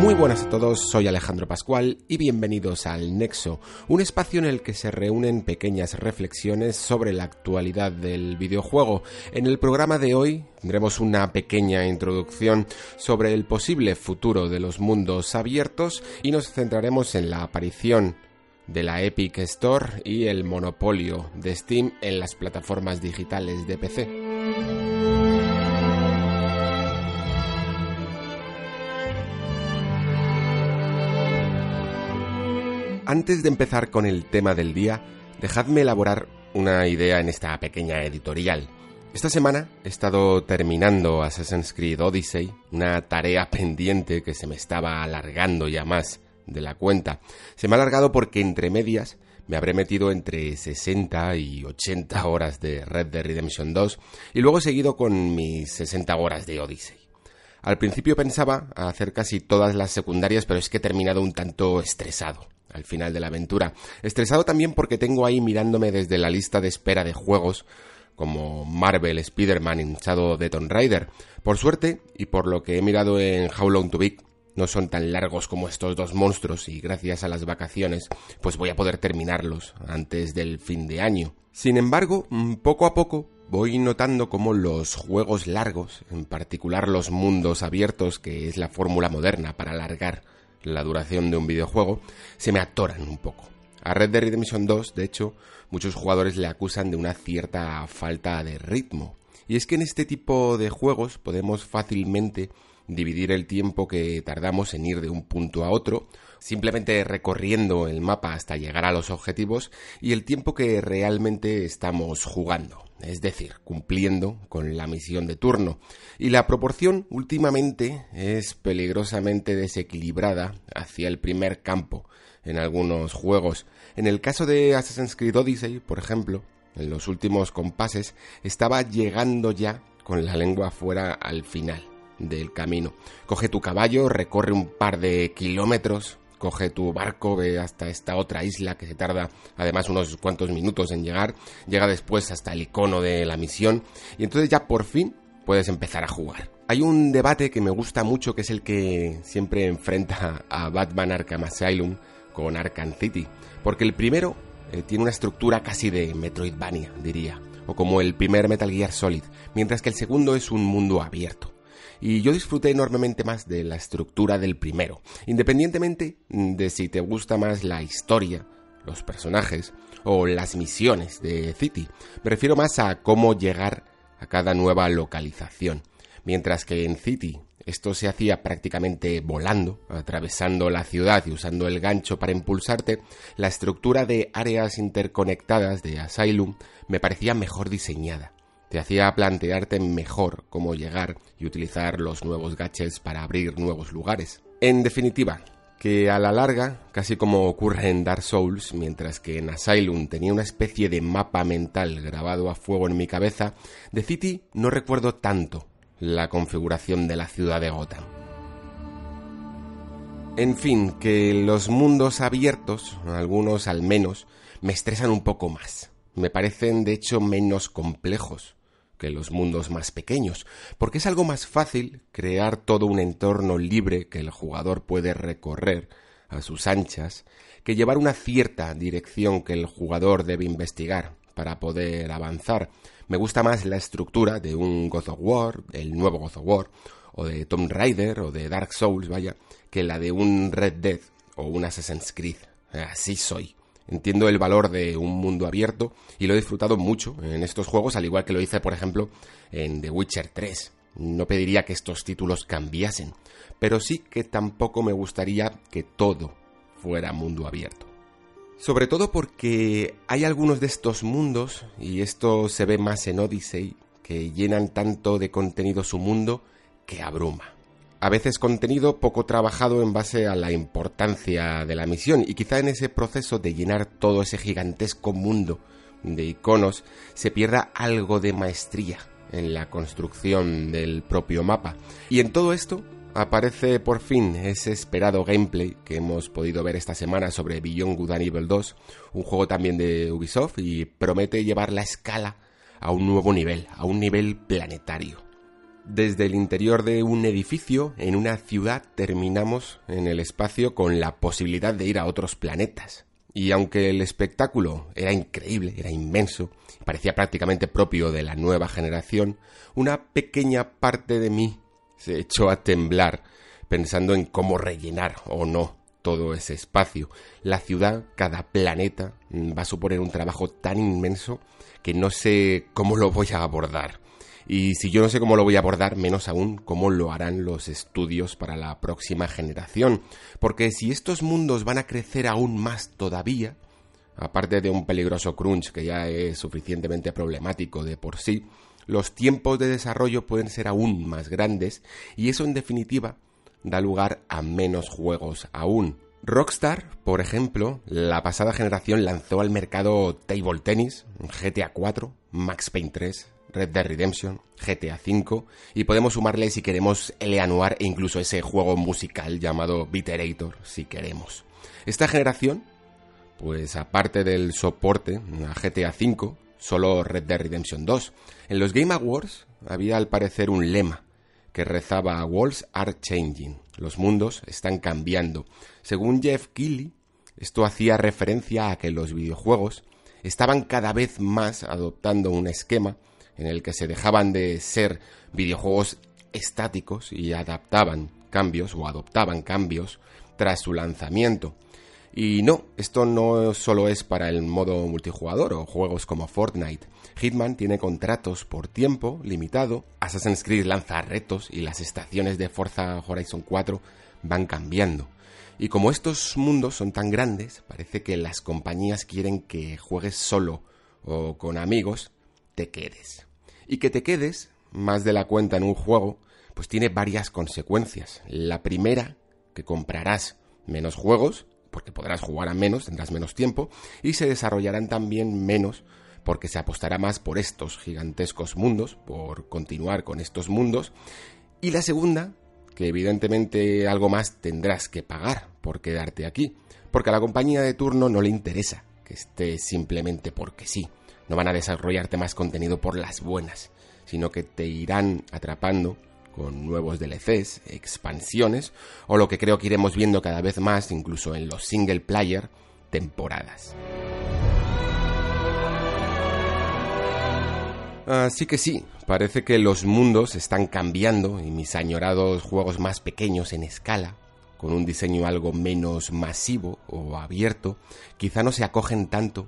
Muy buenas a todos, soy Alejandro Pascual y bienvenidos al Nexo, un espacio en el que se reúnen pequeñas reflexiones sobre la actualidad del videojuego. En el programa de hoy tendremos una pequeña introducción sobre el posible futuro de los mundos abiertos y nos centraremos en la aparición de la Epic Store y el monopolio de Steam en las plataformas digitales de PC. Antes de empezar con el tema del día, dejadme elaborar una idea en esta pequeña editorial. Esta semana he estado terminando Assassin's Creed Odyssey, una tarea pendiente que se me estaba alargando ya más de la cuenta. Se me ha alargado porque entre medias me habré metido entre 60 y 80 horas de Red Dead Redemption 2 y luego he seguido con mis 60 horas de Odyssey. Al principio pensaba hacer casi todas las secundarias, pero es que he terminado un tanto estresado al final de la aventura. Estresado también porque tengo ahí mirándome desde la lista de espera de juegos como Marvel, Spider-Man Shadow de Tomb Raider. Por suerte, y por lo que he mirado en How Long to Beat, no son tan largos como estos dos monstruos y gracias a las vacaciones, pues voy a poder terminarlos antes del fin de año. Sin embargo, mm, poco a poco voy notando cómo los juegos largos, en particular los mundos abiertos, que es la fórmula moderna para alargar la duración de un videojuego, se me atoran un poco. A Red Dead Redemption 2, de hecho, muchos jugadores le acusan de una cierta falta de ritmo. Y es que en este tipo de juegos podemos fácilmente dividir el tiempo que tardamos en ir de un punto a otro, simplemente recorriendo el mapa hasta llegar a los objetivos, y el tiempo que realmente estamos jugando, es decir, cumpliendo con la misión de turno. Y la proporción últimamente es peligrosamente desequilibrada hacia el primer campo en algunos juegos. En el caso de Assassin's Creed Odyssey, por ejemplo, en los últimos compases, estaba llegando ya con la lengua fuera al final del camino. Coge tu caballo, recorre un par de kilómetros, coge tu barco, ve hasta esta otra isla que se tarda además unos cuantos minutos en llegar, llega después hasta el icono de la misión y entonces ya por fin puedes empezar a jugar. Hay un debate que me gusta mucho que es el que siempre enfrenta a Batman Arkham Asylum con Arkham City, porque el primero eh, tiene una estructura casi de Metroidvania, diría, o como el primer Metal Gear Solid, mientras que el segundo es un mundo abierto y yo disfruté enormemente más de la estructura del primero, independientemente de si te gusta más la historia, los personajes o las misiones de City. Me refiero más a cómo llegar a cada nueva localización, mientras que en City esto se hacía prácticamente volando, atravesando la ciudad y usando el gancho para impulsarte, la estructura de áreas interconectadas de Asylum me parecía mejor diseñada te hacía plantearte mejor cómo llegar y utilizar los nuevos gadgets para abrir nuevos lugares. En definitiva, que a la larga, casi como ocurre en Dark Souls, mientras que en Asylum tenía una especie de mapa mental grabado a fuego en mi cabeza, de City no recuerdo tanto la configuración de la ciudad de Gotham. En fin, que los mundos abiertos, algunos al menos, me estresan un poco más. Me parecen de hecho menos complejos que los mundos más pequeños, porque es algo más fácil crear todo un entorno libre que el jugador puede recorrer a sus anchas, que llevar una cierta dirección que el jugador debe investigar para poder avanzar. Me gusta más la estructura de un God of War, el nuevo God of War, o de Tomb Raider, o de Dark Souls, vaya, que la de un Red Dead o un Assassin's Creed. Así soy. Entiendo el valor de un mundo abierto y lo he disfrutado mucho en estos juegos, al igual que lo hice, por ejemplo, en The Witcher 3. No pediría que estos títulos cambiasen, pero sí que tampoco me gustaría que todo fuera mundo abierto. Sobre todo porque hay algunos de estos mundos, y esto se ve más en Odyssey, que llenan tanto de contenido su mundo que abruma. A veces contenido poco trabajado en base a la importancia de la misión y quizá en ese proceso de llenar todo ese gigantesco mundo de iconos se pierda algo de maestría en la construcción del propio mapa. Y en todo esto aparece por fin ese esperado gameplay que hemos podido ver esta semana sobre Beyond Good and Evil 2, un juego también de Ubisoft y promete llevar la escala a un nuevo nivel, a un nivel planetario. Desde el interior de un edificio, en una ciudad, terminamos en el espacio con la posibilidad de ir a otros planetas. Y aunque el espectáculo era increíble, era inmenso, parecía prácticamente propio de la nueva generación, una pequeña parte de mí se echó a temblar pensando en cómo rellenar o no todo ese espacio. La ciudad, cada planeta, mm, va a suponer un trabajo tan inmenso que no sé cómo lo voy a abordar. Y si yo no sé cómo lo voy a abordar, menos aún cómo lo harán los estudios para la próxima generación. Porque si estos mundos van a crecer aún más todavía, aparte de un peligroso crunch que ya es suficientemente problemático de por sí, los tiempos de desarrollo pueden ser aún más grandes y eso en definitiva da lugar a menos juegos aún. Rockstar, por ejemplo, la pasada generación lanzó al mercado Table Tennis, GTA 4, Max Payne 3, Red Dead Redemption, GTA V y podemos sumarle si queremos Eleanor e incluso ese juego musical llamado Biterator si queremos. Esta generación, pues aparte del soporte a GTA V, solo Red Dead Redemption 2. En los Game Awards había al parecer un lema que rezaba Walls are changing. Los mundos están cambiando. Según Jeff Keighley, esto hacía referencia a que los videojuegos estaban cada vez más adoptando un esquema en el que se dejaban de ser videojuegos estáticos y adaptaban cambios o adoptaban cambios tras su lanzamiento. Y no, esto no solo es para el modo multijugador o juegos como Fortnite. Hitman tiene contratos por tiempo limitado, Assassin's Creed lanza retos y las estaciones de Forza Horizon 4 van cambiando. Y como estos mundos son tan grandes, parece que las compañías quieren que juegues solo o con amigos, te quedes. Y que te quedes más de la cuenta en un juego, pues tiene varias consecuencias. La primera, que comprarás menos juegos porque podrás jugar a menos, tendrás menos tiempo, y se desarrollarán también menos porque se apostará más por estos gigantescos mundos, por continuar con estos mundos. Y la segunda, que evidentemente algo más tendrás que pagar por quedarte aquí, porque a la compañía de turno no le interesa que esté simplemente porque sí. No van a desarrollarte más contenido por las buenas, sino que te irán atrapando con nuevos DLCs, expansiones, o lo que creo que iremos viendo cada vez más, incluso en los single player, temporadas. Así que sí, parece que los mundos están cambiando y mis añorados juegos más pequeños en escala, con un diseño algo menos masivo o abierto, quizá no se acogen tanto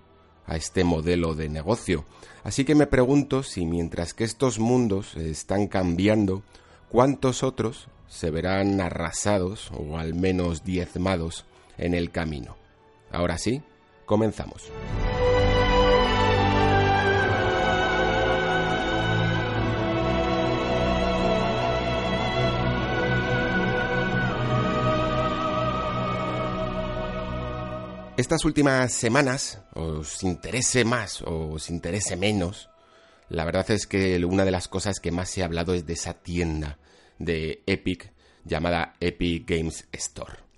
a este modelo de negocio. Así que me pregunto si mientras que estos mundos están cambiando, ¿cuántos otros se verán arrasados o al menos diezmados en el camino? Ahora sí, comenzamos. Estas últimas semanas, os interese más o os interese menos, la verdad es que una de las cosas que más se ha hablado es de esa tienda de Epic llamada Epic Games Store.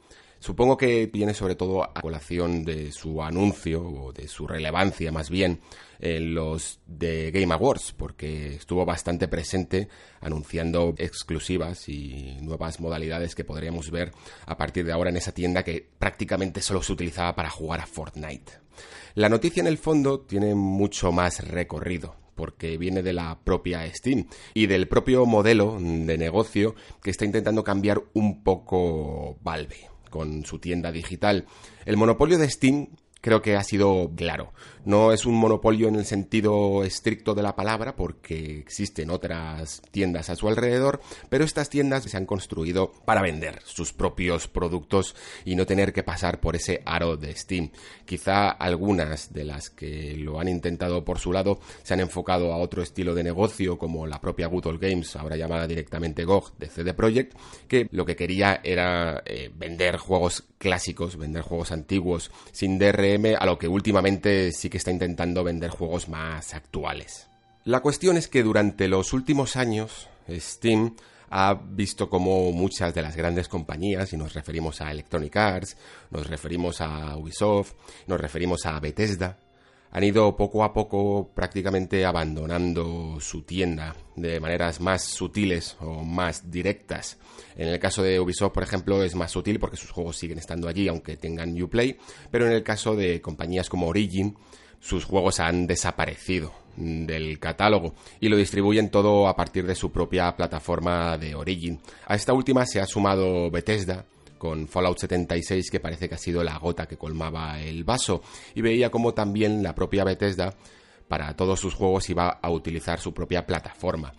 Supongo que viene sobre todo a colación de su anuncio o de su relevancia más bien en los de Game Awards, porque estuvo bastante presente anunciando exclusivas y nuevas modalidades que podríamos ver a partir de ahora en esa tienda que prácticamente solo se utilizaba para jugar a Fortnite. La noticia en el fondo tiene mucho más recorrido porque viene de la propia Steam y del propio modelo de negocio que está intentando cambiar un poco Valve con su tienda digital. El monopolio de Steam creo que ha sido claro. No es un monopolio en el sentido estricto de la palabra, porque existen otras tiendas a su alrededor, pero estas tiendas se han construido para vender sus propios productos y no tener que pasar por ese aro de Steam. Quizá algunas de las que lo han intentado por su lado se han enfocado a otro estilo de negocio, como la propia Good Games, ahora llamada directamente GOG de CD Projekt, que lo que quería era eh, vender juegos clásicos, vender juegos antiguos sin DRM, a lo que últimamente sí que está intentando vender juegos más actuales. La cuestión es que durante los últimos años Steam ha visto como muchas de las grandes compañías, y nos referimos a Electronic Arts, nos referimos a Ubisoft, nos referimos a Bethesda, han ido poco a poco prácticamente abandonando su tienda de maneras más sutiles o más directas. En el caso de Ubisoft, por ejemplo, es más sutil porque sus juegos siguen estando allí aunque tengan Uplay, pero en el caso de compañías como Origin, sus juegos han desaparecido del catálogo y lo distribuyen todo a partir de su propia plataforma de Origin. A esta última se ha sumado Bethesda con Fallout 76 que parece que ha sido la gota que colmaba el vaso y veía como también la propia Bethesda para todos sus juegos iba a utilizar su propia plataforma.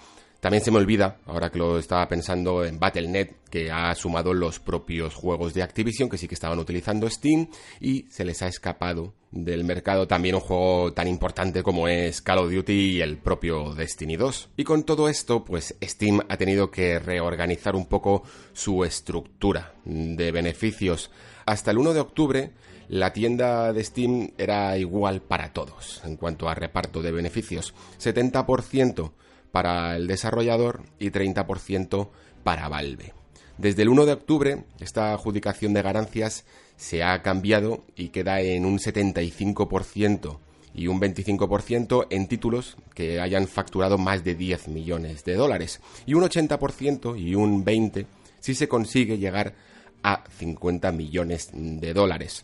También se me olvida, ahora que lo estaba pensando en Battle.net, que ha sumado los propios juegos de Activision que sí que estaban utilizando Steam y se les ha escapado del mercado también un juego tan importante como es Call of Duty y el propio Destiny 2. Y con todo esto, pues Steam ha tenido que reorganizar un poco su estructura de beneficios. Hasta el 1 de octubre, la tienda de Steam era igual para todos en cuanto a reparto de beneficios. 70% para el desarrollador y 30% para Valve. Desde el 1 de octubre, esta adjudicación de ganancias se ha cambiado y queda en un 75% y un 25% en títulos que hayan facturado más de 10 millones de dólares y un 80% y un 20% si se consigue llegar a 50 millones de dólares.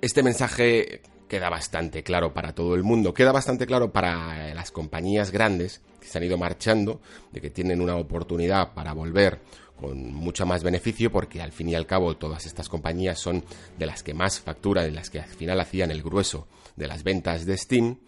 Este mensaje queda bastante claro para todo el mundo, queda bastante claro para las compañías grandes que se han ido marchando, de que tienen una oportunidad para volver con mucho más beneficio porque al fin y al cabo todas estas compañías son de las que más facturan, de las que al final hacían el grueso de las ventas de Steam.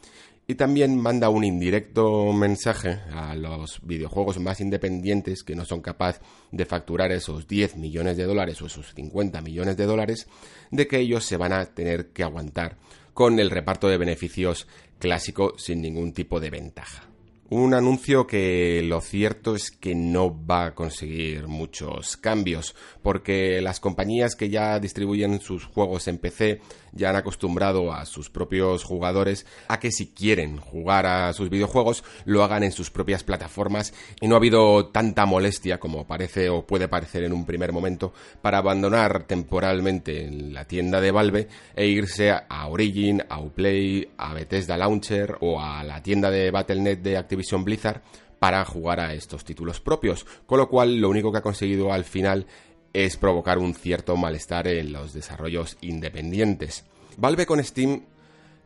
Y también manda un indirecto mensaje a los videojuegos más independientes que no son capaces de facturar esos 10 millones de dólares o esos 50 millones de dólares de que ellos se van a tener que aguantar con el reparto de beneficios clásico sin ningún tipo de ventaja. Un anuncio que lo cierto es que no va a conseguir muchos cambios, porque las compañías que ya distribuyen sus juegos en PC ya han acostumbrado a sus propios jugadores a que si quieren jugar a sus videojuegos lo hagan en sus propias plataformas y no ha habido tanta molestia como parece o puede parecer en un primer momento para abandonar temporalmente la tienda de Valve e irse a Origin, a Uplay, a Bethesda Launcher o a la tienda de Battle.net de Activision Blizzard para jugar a estos títulos propios, con lo cual lo único que ha conseguido al final es provocar un cierto malestar en los desarrollos independientes. Valve con Steam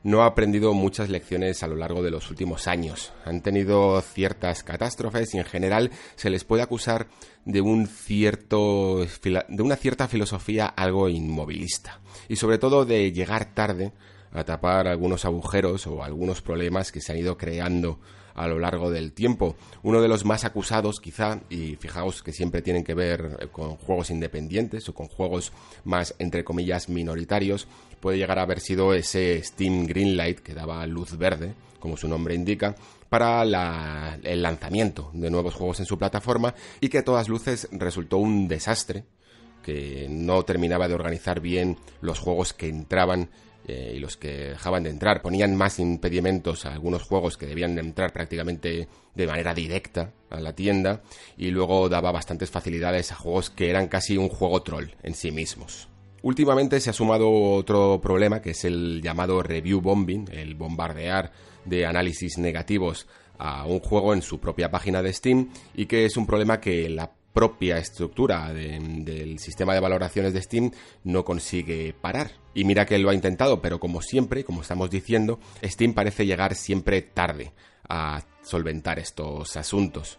no ha aprendido muchas lecciones a lo largo de los últimos años. Han tenido ciertas catástrofes y en general se les puede acusar de un cierto de una cierta filosofía algo inmovilista y sobre todo de llegar tarde a tapar algunos agujeros o algunos problemas que se han ido creando a lo largo del tiempo. Uno de los más acusados quizá, y fijaos que siempre tienen que ver con juegos independientes o con juegos más entre comillas minoritarios, puede llegar a haber sido ese Steam Greenlight que daba luz verde, como su nombre indica, para el lanzamiento de nuevos juegos en su plataforma y que a todas luces resultó un desastre que no terminaba de organizar bien los juegos que entraban eh, y los que dejaban de entrar. Ponían más impedimentos a algunos juegos que debían de entrar prácticamente de manera directa a la tienda y luego daba bastantes facilidades a juegos que eran casi un juego troll en sí mismos. Últimamente se ha sumado otro problema que es el llamado review bombing, el bombardear de análisis negativos a un juego en su propia página de Steam y que es un problema que la propia estructura del sistema de valoraciones de Steam no consigue parar. Y mira que lo ha intentado, pero como siempre, como estamos diciendo, Steam parece llegar siempre tarde a solventar estos asuntos.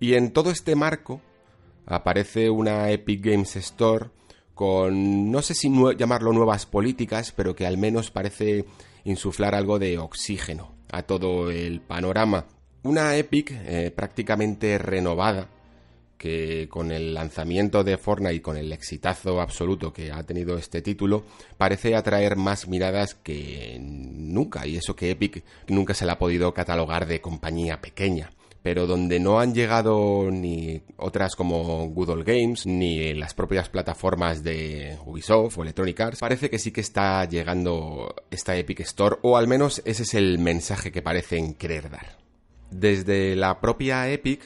Y en todo este marco aparece una Epic Games Store con, no sé si llamarlo nuevas políticas, pero que al menos parece insuflar algo de oxígeno a todo el panorama. Una Epic eh, prácticamente renovada, que con el lanzamiento de Fortnite y con el exitazo absoluto que ha tenido este título, parece atraer más miradas que nunca, y eso que Epic nunca se le ha podido catalogar de compañía pequeña. Pero donde no han llegado ni otras como Google Games, ni las propias plataformas de Ubisoft o Electronic Arts, parece que sí que está llegando esta Epic Store, o al menos ese es el mensaje que parecen querer dar. Desde la propia Epic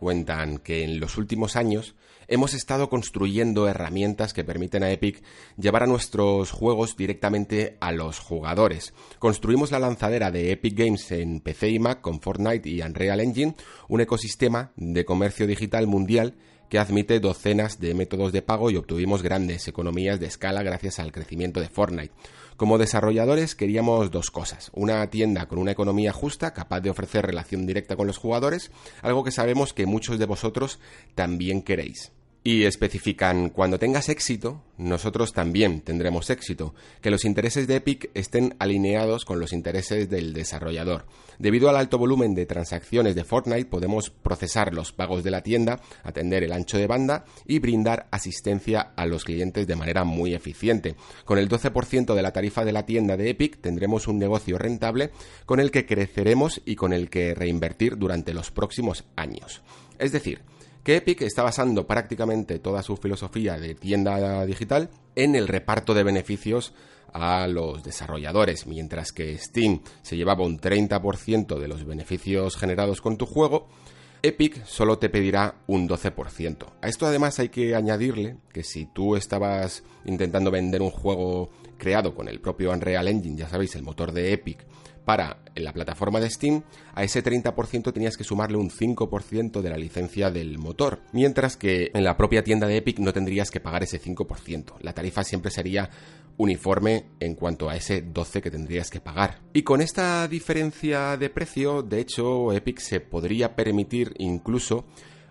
cuentan que en los últimos años hemos estado construyendo herramientas que permiten a Epic llevar a nuestros juegos directamente a los jugadores. Construimos la lanzadera de Epic Games en PC y Mac con Fortnite y Unreal Engine, un ecosistema de comercio digital mundial que admite docenas de métodos de pago y obtuvimos grandes economías de escala gracias al crecimiento de Fortnite. Como desarrolladores queríamos dos cosas. Una tienda con una economía justa, capaz de ofrecer relación directa con los jugadores, algo que sabemos que muchos de vosotros también queréis. Y especifican, cuando tengas éxito, nosotros también tendremos éxito, que los intereses de Epic estén alineados con los intereses del desarrollador. Debido al alto volumen de transacciones de Fortnite, podemos procesar los pagos de la tienda, atender el ancho de banda y brindar asistencia a los clientes de manera muy eficiente. Con el 12% de la tarifa de la tienda de Epic tendremos un negocio rentable con el que creceremos y con el que reinvertir durante los próximos años. Es decir, que Epic está basando prácticamente toda su filosofía de tienda digital en el reparto de beneficios a los desarrolladores, mientras que Steam se llevaba un 30% de los beneficios generados con tu juego, Epic solo te pedirá un 12%. A esto además hay que añadirle que si tú estabas intentando vender un juego creado con el propio Unreal Engine, ya sabéis, el motor de Epic, para la plataforma de Steam, a ese 30% tenías que sumarle un 5% de la licencia del motor, mientras que en la propia tienda de Epic no tendrías que pagar ese 5%. La tarifa siempre sería uniforme en cuanto a ese 12 que tendrías que pagar. Y con esta diferencia de precio, de hecho, Epic se podría permitir incluso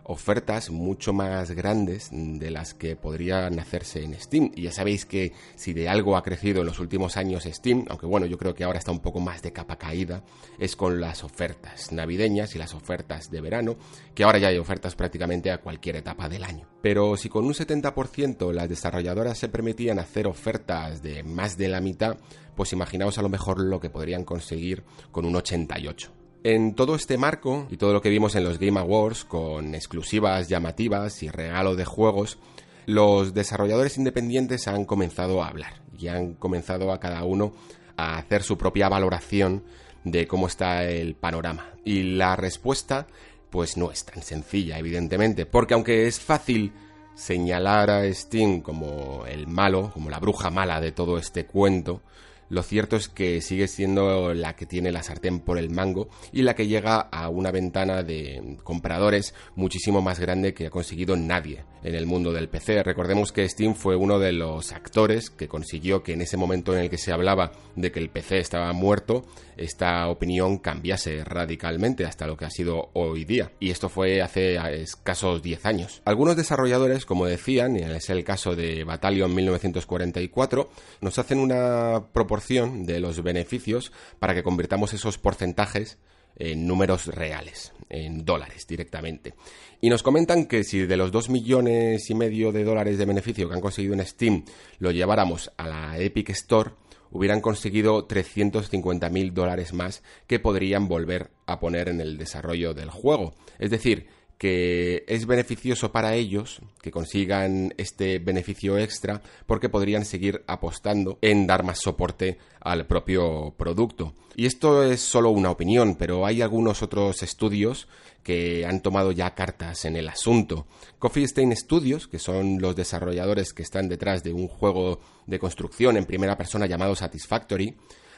ofertas mucho más grandes de las que podrían hacerse en Steam. Y ya sabéis que si de algo ha crecido en los últimos años Steam, aunque bueno, yo creo que ahora está un poco más de capa caída, es con las ofertas navideñas y las ofertas de verano, que ahora ya hay ofertas prácticamente a cualquier etapa del año. Pero si con un 70% las desarrolladoras se permitían hacer ofertas de más de la mitad, pues imaginaos a lo mejor lo que podrían conseguir con un 88. En todo este marco y todo lo que vimos en los Game Awards con exclusivas llamativas y regalo de juegos, los desarrolladores independientes han comenzado a hablar y han comenzado a cada uno a hacer su propia valoración de cómo está el panorama. Y la respuesta pues no es tan sencilla, evidentemente, porque aunque es fácil señalar a Steam como el malo, como la bruja mala de todo este cuento, lo cierto es que sigue siendo la que tiene la sartén por el mango y la que llega a una ventana de compradores muchísimo más grande que ha conseguido nadie en el mundo del PC. Recordemos que Steam fue uno de los actores que consiguió que en ese momento en el que se hablaba de que el PC estaba muerto, esta opinión cambiase radicalmente hasta lo que ha sido hoy día. Y esto fue hace escasos 10 años. Algunos desarrolladores, como decían, y es el caso de Battalion 1944, nos hacen una proposición de los beneficios para que convirtamos esos porcentajes en números reales, en dólares directamente. Y nos comentan que si de los 2 millones y medio de dólares de beneficio que han conseguido en Steam lo lleváramos a la Epic Store, hubieran conseguido 350 mil dólares más que podrían volver a poner en el desarrollo del juego. Es decir, que es beneficioso para ellos que consigan este beneficio extra porque podrían seguir apostando en dar más soporte al propio producto. Y esto es solo una opinión, pero hay algunos otros estudios que han tomado ya cartas en el asunto. Coffee Stain Studios, que son los desarrolladores que están detrás de un juego de construcción en primera persona llamado Satisfactory,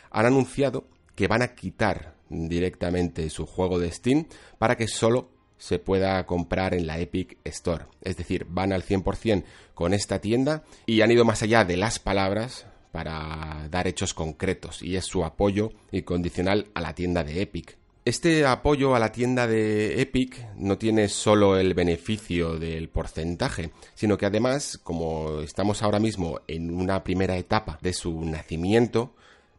han anunciado que van a quitar directamente su juego de Steam para que solo se pueda comprar en la Epic Store. Es decir, van al 100% con esta tienda y han ido más allá de las palabras para dar hechos concretos y es su apoyo incondicional a la tienda de Epic. Este apoyo a la tienda de Epic no tiene solo el beneficio del porcentaje, sino que además, como estamos ahora mismo en una primera etapa de su nacimiento,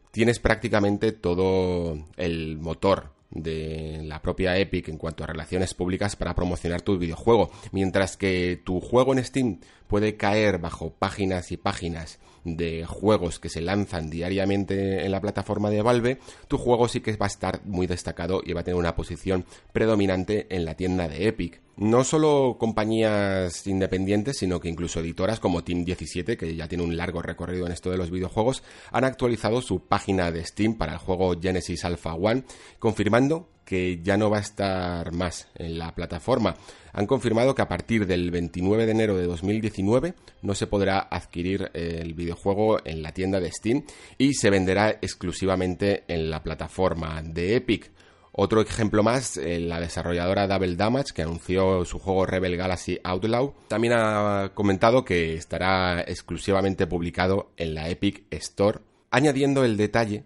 tienes prácticamente todo el motor de la propia Epic en cuanto a relaciones públicas para promocionar tu videojuego, mientras que tu juego en Steam puede caer bajo páginas y páginas de juegos que se lanzan diariamente en la plataforma de Valve, tu juego sí que va a estar muy destacado y va a tener una posición predominante en la tienda de Epic. No solo compañías independientes, sino que incluso editoras como Team 17, que ya tiene un largo recorrido en esto de los videojuegos, han actualizado su página de Steam para el juego Genesis Alpha One, confirmando que ya no va a estar más en la plataforma. Han confirmado que a partir del 29 de enero de 2019 no se podrá adquirir el videojuego en la tienda de Steam y se venderá exclusivamente en la plataforma de Epic. Otro ejemplo más, eh, la desarrolladora Double Damage, que anunció su juego Rebel Galaxy Outlaw, también ha comentado que estará exclusivamente publicado en la Epic Store, añadiendo el detalle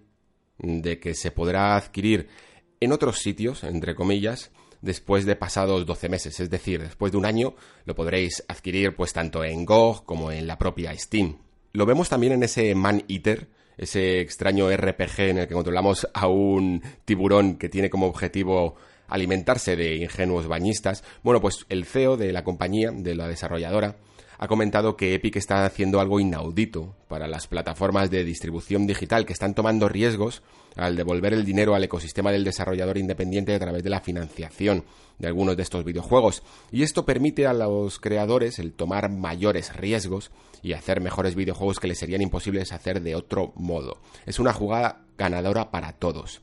de que se podrá adquirir en otros sitios, entre comillas, después de pasados 12 meses, es decir, después de un año lo podréis adquirir pues tanto en GOG como en la propia Steam. Lo vemos también en ese Man Eater, ese extraño RPG en el que controlamos a un tiburón que tiene como objetivo alimentarse de ingenuos bañistas. Bueno, pues el CEO de la compañía, de la desarrolladora, ha comentado que Epic está haciendo algo inaudito para las plataformas de distribución digital que están tomando riesgos al devolver el dinero al ecosistema del desarrollador independiente a través de la financiación de algunos de estos videojuegos. Y esto permite a los creadores el tomar mayores riesgos y hacer mejores videojuegos que les serían imposibles hacer de otro modo. Es una jugada ganadora para todos.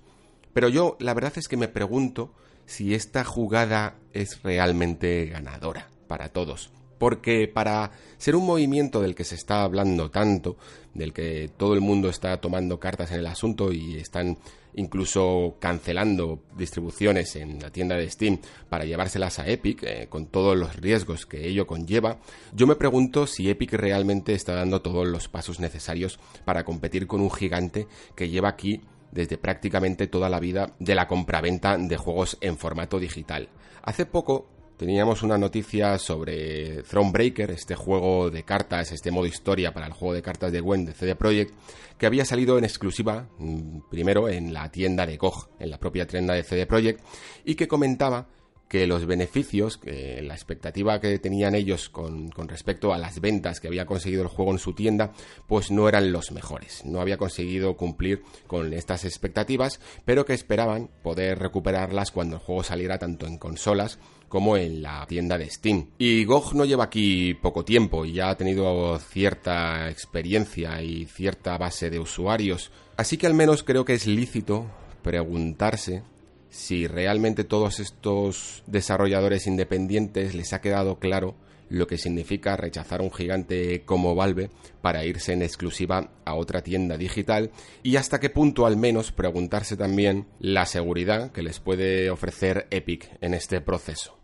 Pero yo la verdad es que me pregunto si esta jugada es realmente ganadora para todos porque para ser un movimiento del que se está hablando tanto, del que todo el mundo está tomando cartas en el asunto y están incluso cancelando distribuciones en la tienda de Steam para llevárselas a Epic, eh, con todos los riesgos que ello conlleva, yo me pregunto si Epic realmente está dando todos los pasos necesarios para competir con un gigante que lleva aquí desde prácticamente toda la vida de la compraventa de juegos en formato digital. Hace poco teníamos una noticia sobre Thronebreaker, este juego de cartas, este modo historia para el juego de cartas de Gwen de CD Projekt, que había salido en exclusiva mm, primero en la tienda de GOG, en la propia tienda de CD Projekt, y que comentaba que los beneficios, la expectativa que tenían ellos con, con, respecto a las ventas que había conseguido el juego en su tienda, pues no eran los mejores. No había conseguido cumplir con estas expectativas, pero que esperaban poder recuperarlas cuando el juego saliera tanto en consolas como en la tienda de Steam. Y GOG no lleva aquí poco tiempo y ya ha tenido cierta experiencia y cierta base de usuarios. Así que al menos creo que es lícito preguntarse si realmente todos estos desarrolladores independientes les ha quedado claro lo que significa rechazar un gigante como Valve para irse en exclusiva a otra tienda digital y hasta qué punto al menos preguntarse también la seguridad que les puede ofrecer Epic en este proceso.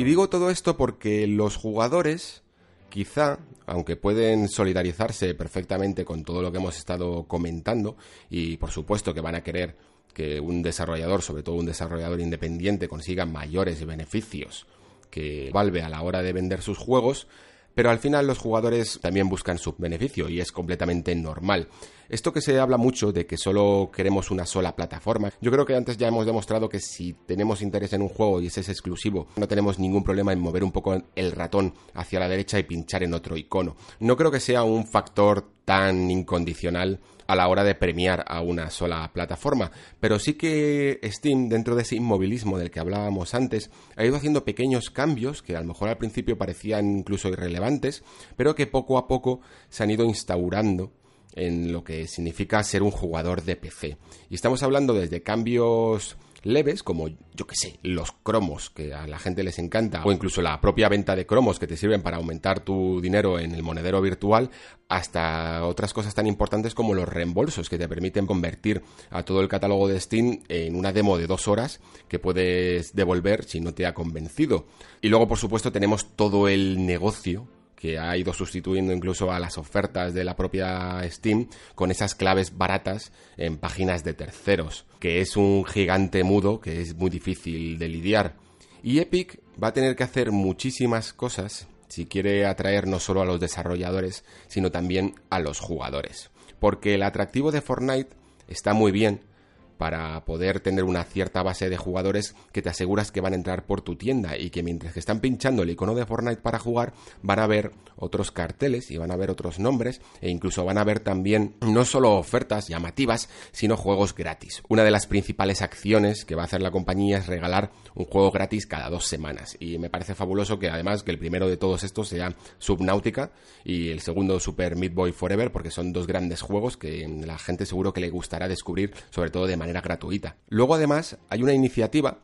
Y digo todo esto porque los jugadores, quizá, aunque pueden solidarizarse perfectamente con todo lo que hemos estado comentando, y por supuesto que van a querer que un desarrollador, sobre todo un desarrollador independiente, consiga mayores beneficios que Valve a la hora de vender sus juegos, pero al final los jugadores también buscan su beneficio y es completamente normal. Esto que se habla mucho de que solo queremos una sola plataforma, yo creo que antes ya hemos demostrado que si tenemos interés en un juego y ese es exclusivo, no tenemos ningún problema en mover un poco el ratón hacia la derecha y pinchar en otro icono. No creo que sea un factor tan incondicional a la hora de premiar a una sola plataforma, pero sí que Steam, dentro de ese inmovilismo del que hablábamos antes, ha ido haciendo pequeños cambios que a lo mejor al principio parecían incluso irrelevantes, pero que poco a poco se han ido instaurando en lo que significa ser un jugador de PC. Y estamos hablando desde cambios leves, como yo que sé, los cromos, que a la gente les encanta, o incluso la propia venta de cromos que te sirven para aumentar tu dinero en el monedero virtual, hasta otras cosas tan importantes como los reembolsos, que te permiten convertir a todo el catálogo de Steam en una demo de dos horas que puedes devolver si no te ha convencido. Y luego, por supuesto, tenemos todo el negocio que ha ido sustituyendo incluso a las ofertas de la propia Steam con esas claves baratas en páginas de terceros, que es un gigante mudo que es muy difícil de lidiar. Y Epic va a tener que hacer muchísimas cosas si quiere atraer no solo a los desarrolladores, sino también a los jugadores. Porque el atractivo de Fortnite está muy bien, para poder tener una cierta base de jugadores que te aseguras que van a entrar por tu tienda y que mientras que están pinchando el icono de Fortnite para jugar van a ver otros carteles y van a ver otros nombres e incluso van a ver también no solo ofertas llamativas sino juegos gratis. Una de las principales acciones que va a hacer la compañía es regalar un juego gratis cada dos semanas y me parece fabuloso que además que el primero de todos estos sea Subnautica y el segundo Super Meat Boy Forever porque son dos grandes juegos que la gente seguro que le gustará descubrir sobre todo de manera gratuita. Luego además hay una iniciativa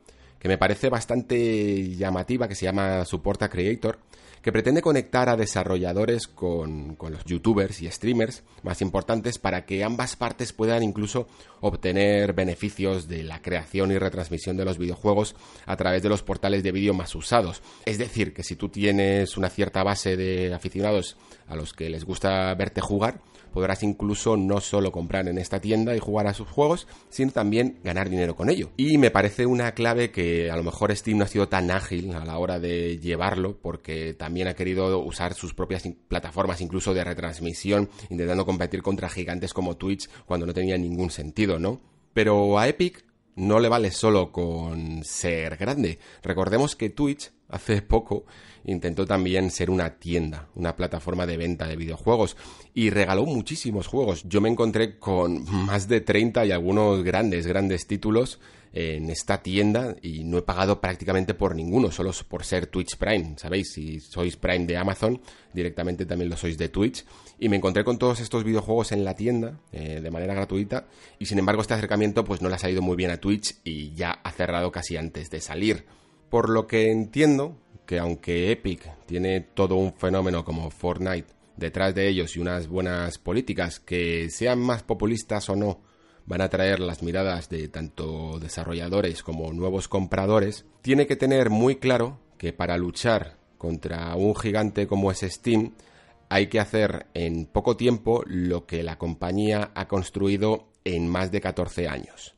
que me parece bastante llamativa que se llama Suporta Creator, que pretende conectar a desarrolladores con, con, los youtubers y streamers más importantes para que ambas partes puedan incluso obtener beneficios de la creación y retransmisión de los videojuegos a través de los portales de vídeo más usados. Es decir, que si tú tienes una cierta base de aficionados a los que les gusta verte jugar, podrás incluso no solo comprar en esta tienda y jugar a sus juegos, sino también ganar dinero con ello. Y me parece una clave que a lo mejor Steam no ha sido tan ágil a la hora de llevarlo, porque también ha querido usar sus propias plataformas incluso de retransmisión, intentando competir contra gigantes como Twitch cuando no tenía ningún sentido, ¿no? Pero a Epic no le vale solo con ser grande. Recordemos que Twitch hace poco intentó también ser una tienda, una plataforma de venta de videojuegos y regaló muchísimos juegos. Yo me encontré con más de 30 y algunos grandes, grandes títulos en esta tienda y no he pagado prácticamente por ninguno, solo por ser Twitch Prime. Sabéis, si sois Prime de Amazon, directamente también lo sois de Twitch. Y me encontré con todos estos videojuegos en la tienda eh, de manera gratuita y sin embargo este acercamiento pues no le ha salido muy bien a Twitch y ya ha cerrado casi antes de salir. Por lo que entiendo que aunque Epic tiene todo un fenómeno como Fortnite detrás de ellos y unas buenas políticas que sean más populistas o no, van a traer las miradas de tanto desarrolladores como nuevos compradores, tiene que tener muy claro que para luchar contra un gigante como es Steam, hay que hacer en poco tiempo lo que la compañía ha construido en más de 14 años.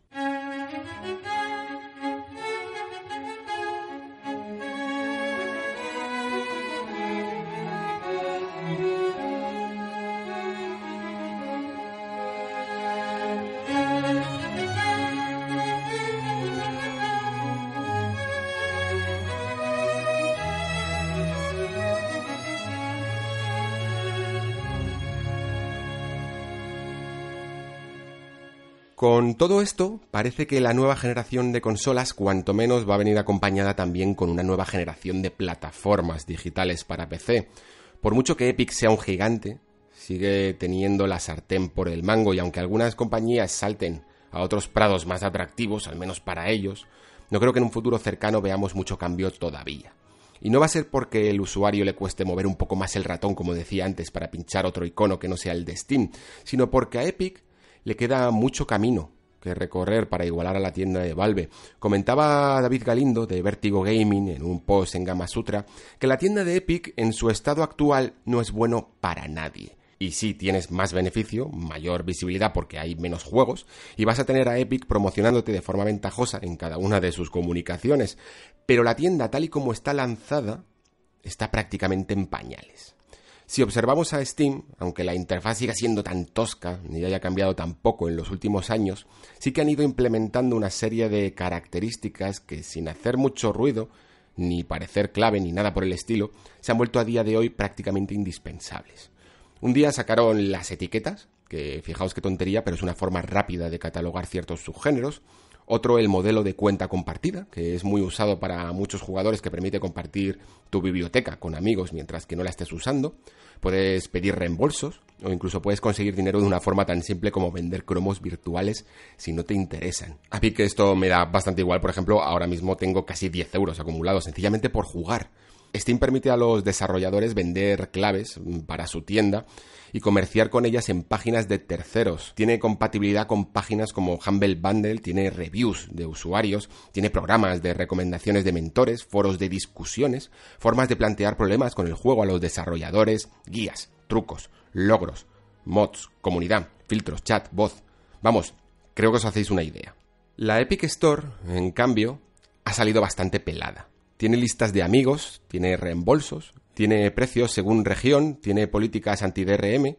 Con todo esto, parece que la nueva generación de consolas cuanto menos va a venir acompañada también con una nueva generación de plataformas digitales para PC. Por mucho que Epic sea un gigante, sigue teniendo la sartén por el mango y aunque algunas compañías salten a otros prados más atractivos, al menos para ellos, no creo que en un futuro cercano veamos mucho cambio todavía. Y no va a ser porque el usuario le cueste mover un poco más el ratón, como decía antes, para pinchar otro icono que no sea el de Steam, sino porque a Epic le queda mucho camino que recorrer para igualar a la tienda de Valve. Comentaba David Galindo de Vertigo Gaming en un post en Gama Sutra que la tienda de Epic en su estado actual no es bueno para nadie. Y sí, tienes más beneficio, mayor visibilidad porque hay menos juegos, y vas a tener a Epic promocionándote de forma ventajosa en cada una de sus comunicaciones. Pero la tienda tal y como está lanzada está prácticamente en pañales. Si observamos a Steam, aunque la interfaz siga siendo tan tosca ni haya cambiado tan poco en los últimos años, sí que han ido implementando una serie de características que sin hacer mucho ruido, ni parecer clave ni nada por el estilo, se han vuelto a día de hoy prácticamente indispensables. Un día sacaron las etiquetas, que fijaos qué tontería, pero es una forma rápida de catalogar ciertos subgéneros. Otro, el modelo de cuenta compartida, que es muy usado para muchos jugadores que permite compartir tu biblioteca con amigos mientras que no la estés usando. Puedes pedir reembolsos o incluso puedes conseguir dinero de una forma tan simple como vender cromos virtuales si no te interesan. A mí que esto me da bastante igual, por ejemplo, ahora mismo tengo casi 10 euros acumulados sencillamente por jugar. Steam permite a los desarrolladores vender claves para su tienda y comerciar con ellas en páginas de terceros. Tiene compatibilidad con páginas como Humble Bundle, tiene reviews de usuarios, tiene programas de recomendaciones de mentores, foros de discusiones, formas de plantear problemas con el juego a los desarrolladores, guías, trucos, logros, mods, comunidad, filtros, chat, voz. Vamos, creo que os hacéis una idea. La Epic Store, en cambio, ha salido bastante pelada. Tiene listas de amigos, tiene reembolsos, tiene precios según región, tiene políticas anti-DRM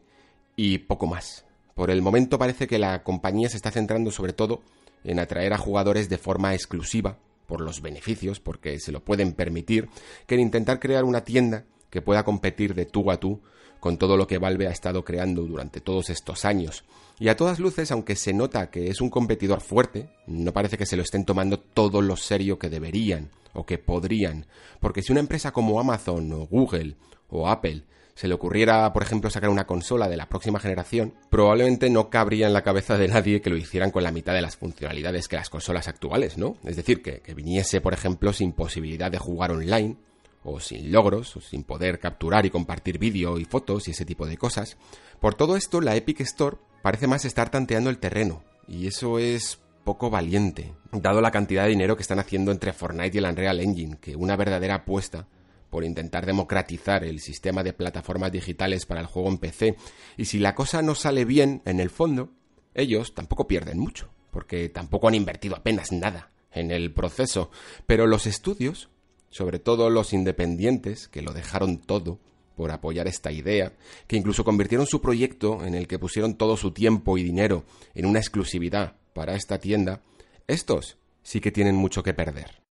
y poco más. Por el momento parece que la compañía se está centrando sobre todo en atraer a jugadores de forma exclusiva, por los beneficios, porque se lo pueden permitir, que en intentar crear una tienda que pueda competir de tú a tú con todo lo que Valve ha estado creando durante todos estos años. Y a todas luces, aunque se nota que es un competidor fuerte, no parece que se lo estén tomando todo lo serio que deberían o que podrían, porque si una empresa como Amazon o Google o Apple se le ocurriera, por ejemplo, sacar una consola de la próxima generación, probablemente no cabría en la cabeza de nadie que lo hicieran con la mitad de las funcionalidades que las consolas actuales, ¿no? Es decir, que, que viniese, por ejemplo, sin posibilidad de jugar online, o sin logros, o sin poder capturar y compartir vídeo y fotos y ese tipo de cosas. Por todo esto, la Epic Store parece más estar tanteando el terreno, y eso es poco valiente, dado la cantidad de dinero que están haciendo entre Fortnite y el Unreal Engine, que una verdadera apuesta por intentar democratizar el sistema de plataformas digitales para el juego en PC, y si la cosa no sale bien en el fondo, ellos tampoco pierden mucho, porque tampoco han invertido apenas nada en el proceso, pero los estudios sobre todo los independientes, que lo dejaron todo por apoyar esta idea, que incluso convirtieron su proyecto en el que pusieron todo su tiempo y dinero en una exclusividad para esta tienda, estos sí que tienen mucho que perder.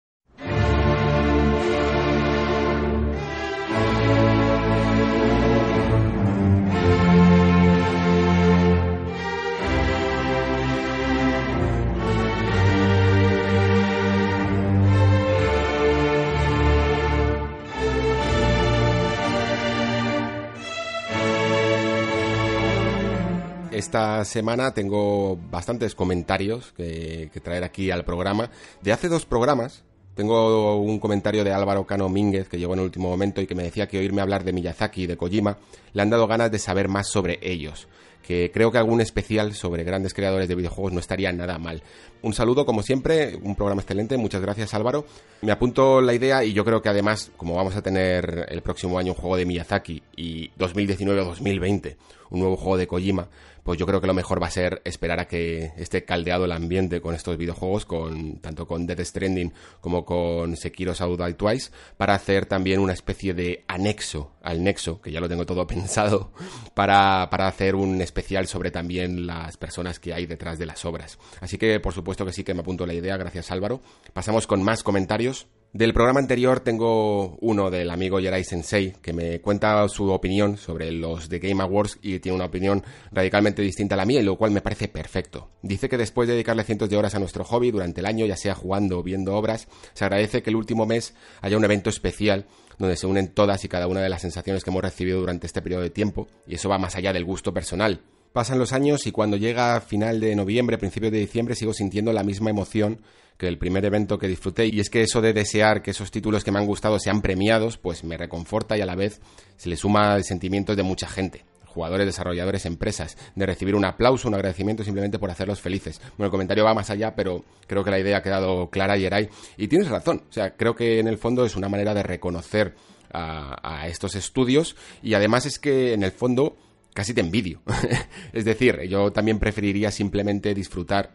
Esta semana tengo bastantes comentarios que, traer aquí al programa. De hace dos programas, tengo un comentario de Álvaro Cano Mínguez que llegó en el último momento y que me decía que oírme hablar de Miyazaki y de Kojima le han dado ganas de saber más sobre ellos. Que creo que algún especial sobre grandes creadores de videojuegos no estaría nada mal. Un saludo, como siempre, un programa excelente. Muchas gracias, Álvaro. Me apunto la idea y yo creo que además, como vamos a tener el próximo año un juego de Miyazaki y 2019 o 2020 un nuevo juego de Kojima, pues yo creo que lo mejor va a ser esperar a que esté caldeado el ambiente con estos videojuegos, con tanto con Death Stranding como con Sekiro Die Twice, para hacer también una especie de anexo al Nexo, que ya lo tengo todo pensado, para, para hacer un especial sobre también las personas que hay detrás de las obras. Así que por supuesto que sí que me apunto la idea, gracias Álvaro. Pasamos con más comentarios. Del programa anterior tengo uno del amigo Yerai Sensei que me cuenta su opinión sobre los The Game Awards y tiene una opinión radicalmente distinta a la mía lo cual me parece perfecto. Dice que después de dedicarle cientos de horas a nuestro hobby durante el año, ya sea jugando o viendo obras, se agradece que el último mes haya un evento especial donde se unen todas y cada una de las sensaciones que hemos recibido durante este periodo de tiempo y eso va más allá del gusto personal. Pasan los años y cuando llega final de noviembre, principio de diciembre, sigo sintiendo la misma emoción que el primer evento que disfruté y es que eso de desear que esos títulos que me han gustado sean premiados, pues me reconforta y a la vez se le suma el sentimiento de mucha gente jugadores, desarrolladores, empresas, de recibir un aplauso, un agradecimiento simplemente por hacerlos felices. Bueno, el comentario va más allá, pero creo que la idea ha quedado clara, Yeray, y tienes razón. O sea, creo que en el fondo es una manera de reconocer a estos estudios y además es que en el fondo casi te envidio. es decir, yo también preferiría simplemente disfrutar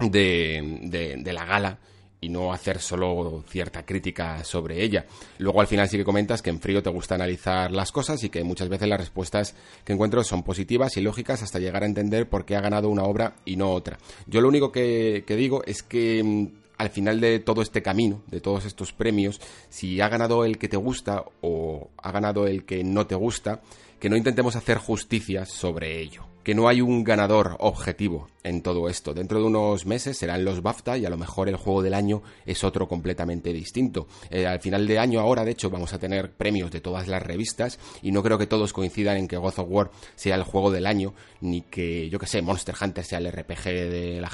de, de, la gala y no hacer solo cierta crítica sobre ella. Luego al final sí que comentas que en frío te gusta analizar las cosas y que muchas veces las respuestas que encuentro son positivas y lógicas hasta llegar a entender por qué ha ganado una obra y no otra. Yo lo único que, que digo es que mm, al final de todo este camino, de todos estos premios, si ha ganado el que te gusta o ha ganado el que no te gusta, que no intentemos hacer justicia sobre ello. que no hay un ganador objetivo en todo esto. Dentro de unos meses serán los BAFTA y a lo mejor el juego del año es otro completamente distinto. Eh, al final de año ahora, de hecho, vamos a tener premios de todas las revistas y no creo que todos coincidan en que God of War sea el juego del año, ni que, yo que sé, Monster Hunter sea el RPG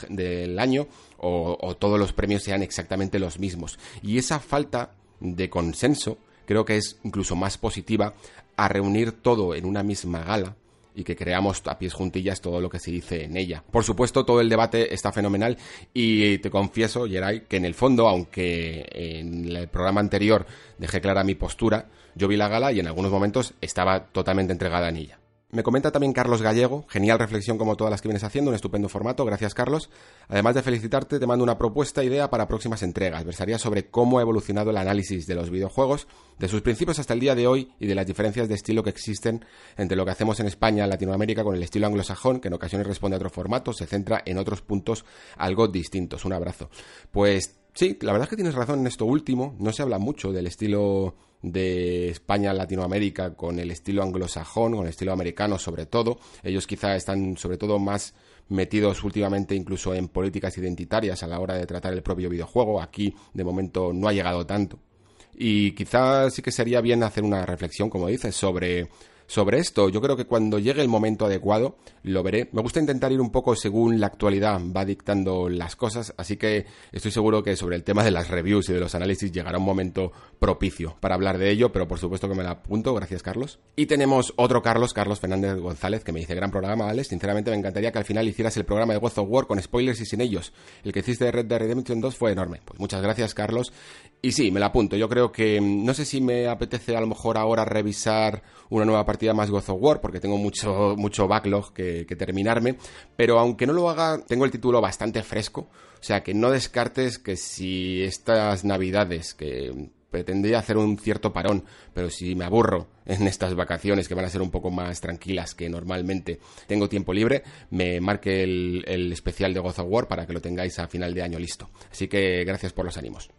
del año o, o todos los premios sean exactamente los mismos. Y esa falta de consenso creo que es incluso más positiva a reunir todo en una misma gala y que creamos a pies juntillas todo lo que se dice en ella. Por supuesto, todo el debate está fenomenal y te confieso, Geray, que en el fondo, aunque en el programa anterior dejé clara mi postura, yo vi la gala y en algunos momentos estaba totalmente entregada en ella. Me comenta también Carlos Gallego, genial reflexión como todas las que vienes haciendo, un estupendo formato, gracias Carlos. Además de felicitarte, te mando una propuesta idea para próximas entregas. Versaría sobre cómo ha evolucionado el análisis de los videojuegos, de sus principios hasta el día de hoy y de las diferencias de estilo que existen entre lo que hacemos en España Latinoamérica con el estilo anglosajón, que en ocasiones responde a otro formato, se centra en otros puntos algo distintos. Un abrazo. Pues sí, la verdad es que tienes razón en esto último, no se habla mucho del estilo de España Latinoamérica con el estilo anglosajón, con el estilo americano sobre todo. Ellos quizá están sobre todo más metidos últimamente incluso en políticas identitarias a la hora de tratar el propio videojuego. Aquí de momento no ha llegado tanto. Y quizá sí que sería bien hacer una reflexión, como dices, sobre sobre esto. Yo creo que cuando llegue el momento adecuado lo veré. Me gusta intentar ir un poco según la actualidad va dictando las cosas, así que estoy seguro que sobre el tema de las reviews y de los análisis llegará un momento propicio para hablar de ello, pero por supuesto que me la apunto. Gracias, Carlos. Y tenemos otro Carlos, Carlos Fernández González, que me dice gran programa, Alex. Sinceramente me encantaría que al final hicieras el programa de God of War con spoilers y sin ellos. El que hiciste de Red Dead Redemption 2 fue enorme. Pues muchas gracias, Carlos. Y sí, me la apunto. Yo creo que mm, no sé si me apetece a lo mejor ahora revisar una nueva partida más God of War, porque tengo mucho, mucho backlog que, terminarme. Pero aunque no lo haga, tengo el título bastante fresco. O sea que no descartes que si estas navidades, que pretendía hacer un cierto parón, pero si me aburro en estas vacaciones que van a ser un poco más tranquilas que normalmente tengo tiempo libre, me marque el, el especial de God of War para que lo tengáis a final de año listo. Así que gracias por los ánimos.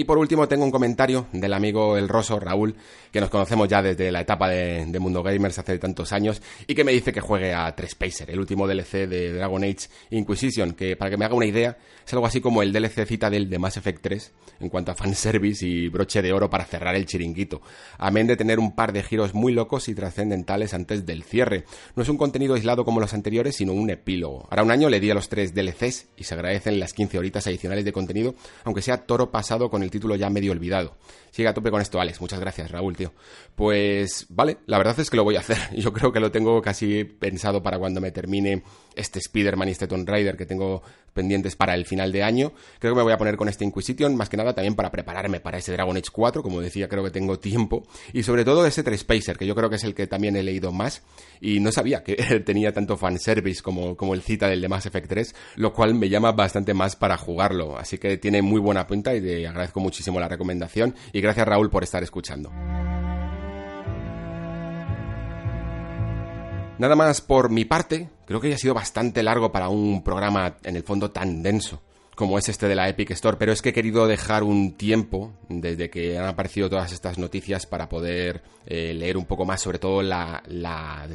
Y por último tengo un comentario del amigo El Rosso, Raúl, que nos conocemos ya desde la etapa de, Mundo Gamers hace tantos años, y que me dice que juegue a Trespacer, el último DLC de Dragon Age Inquisition, que para que me haga una idea, es algo así como el DLC Citadel de Mass Effect 3, en cuanto a fanservice y broche de oro para cerrar el chiringuito, amén de tener un par de giros muy locos y trascendentales antes del cierre. No es un contenido aislado como los anteriores, sino un epílogo. Ahora un año le di a los tres DLCs y se agradecen las 15 horitas adicionales de contenido, aunque sea toro pasado con el título ya medio olvidado. Sigue a tope con esto, Alex. Muchas gracias, Raúl, tío. Pues vale, la verdad es que lo voy a hacer. Yo creo que lo tengo casi pensado para cuando me termine este Spider-Man y este Tomb Raider que tengo pendientes para el final de año. Creo que me voy a poner con este Inquisition, más que nada también para prepararme para ese Dragon Age 4, como decía, creo que tengo tiempo. Y sobre todo ese Trespacer, que yo creo que es el que también he leído más. Y no sabía que tenía tanto fanservice como, como el cita del de Mass Effect 3, lo cual me llama bastante más para jugarlo. Así que tiene muy buena pinta y te agradezco muchísimo la recomendación. Y gracias Raúl por estar escuchando. Nada más por mi parte, creo que ya ha sido bastante largo para un programa en el fondo tan denso como es este de la Epic Store, pero es que he querido dejar un tiempo desde que han aparecido todas estas noticias para poder eh, leer un poco más sobre todo las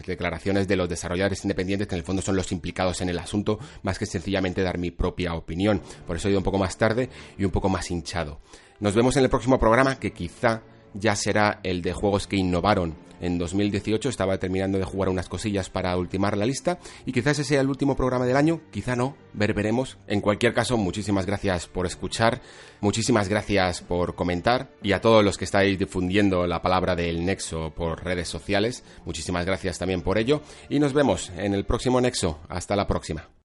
declaraciones de los desarrolladores independientes que en el fondo son los implicados en el asunto, más que sencillamente dar mi propia opinión. Por eso he ido un poco más tarde y un poco más hinchado. Nos vemos en el próximo programa que quizá ya será el de juegos que innovaron en 2018. Estaba terminando de jugar unas cosillas para ultimar la lista y quizás ese sea el último programa del año, quizá no, ver veremos. En cualquier caso, muchísimas gracias por escuchar, muchísimas gracias por comentar y a todos los que estáis difundiendo la palabra del Nexo por redes sociales, muchísimas gracias también por ello y nos vemos en el próximo Nexo. Hasta la próxima.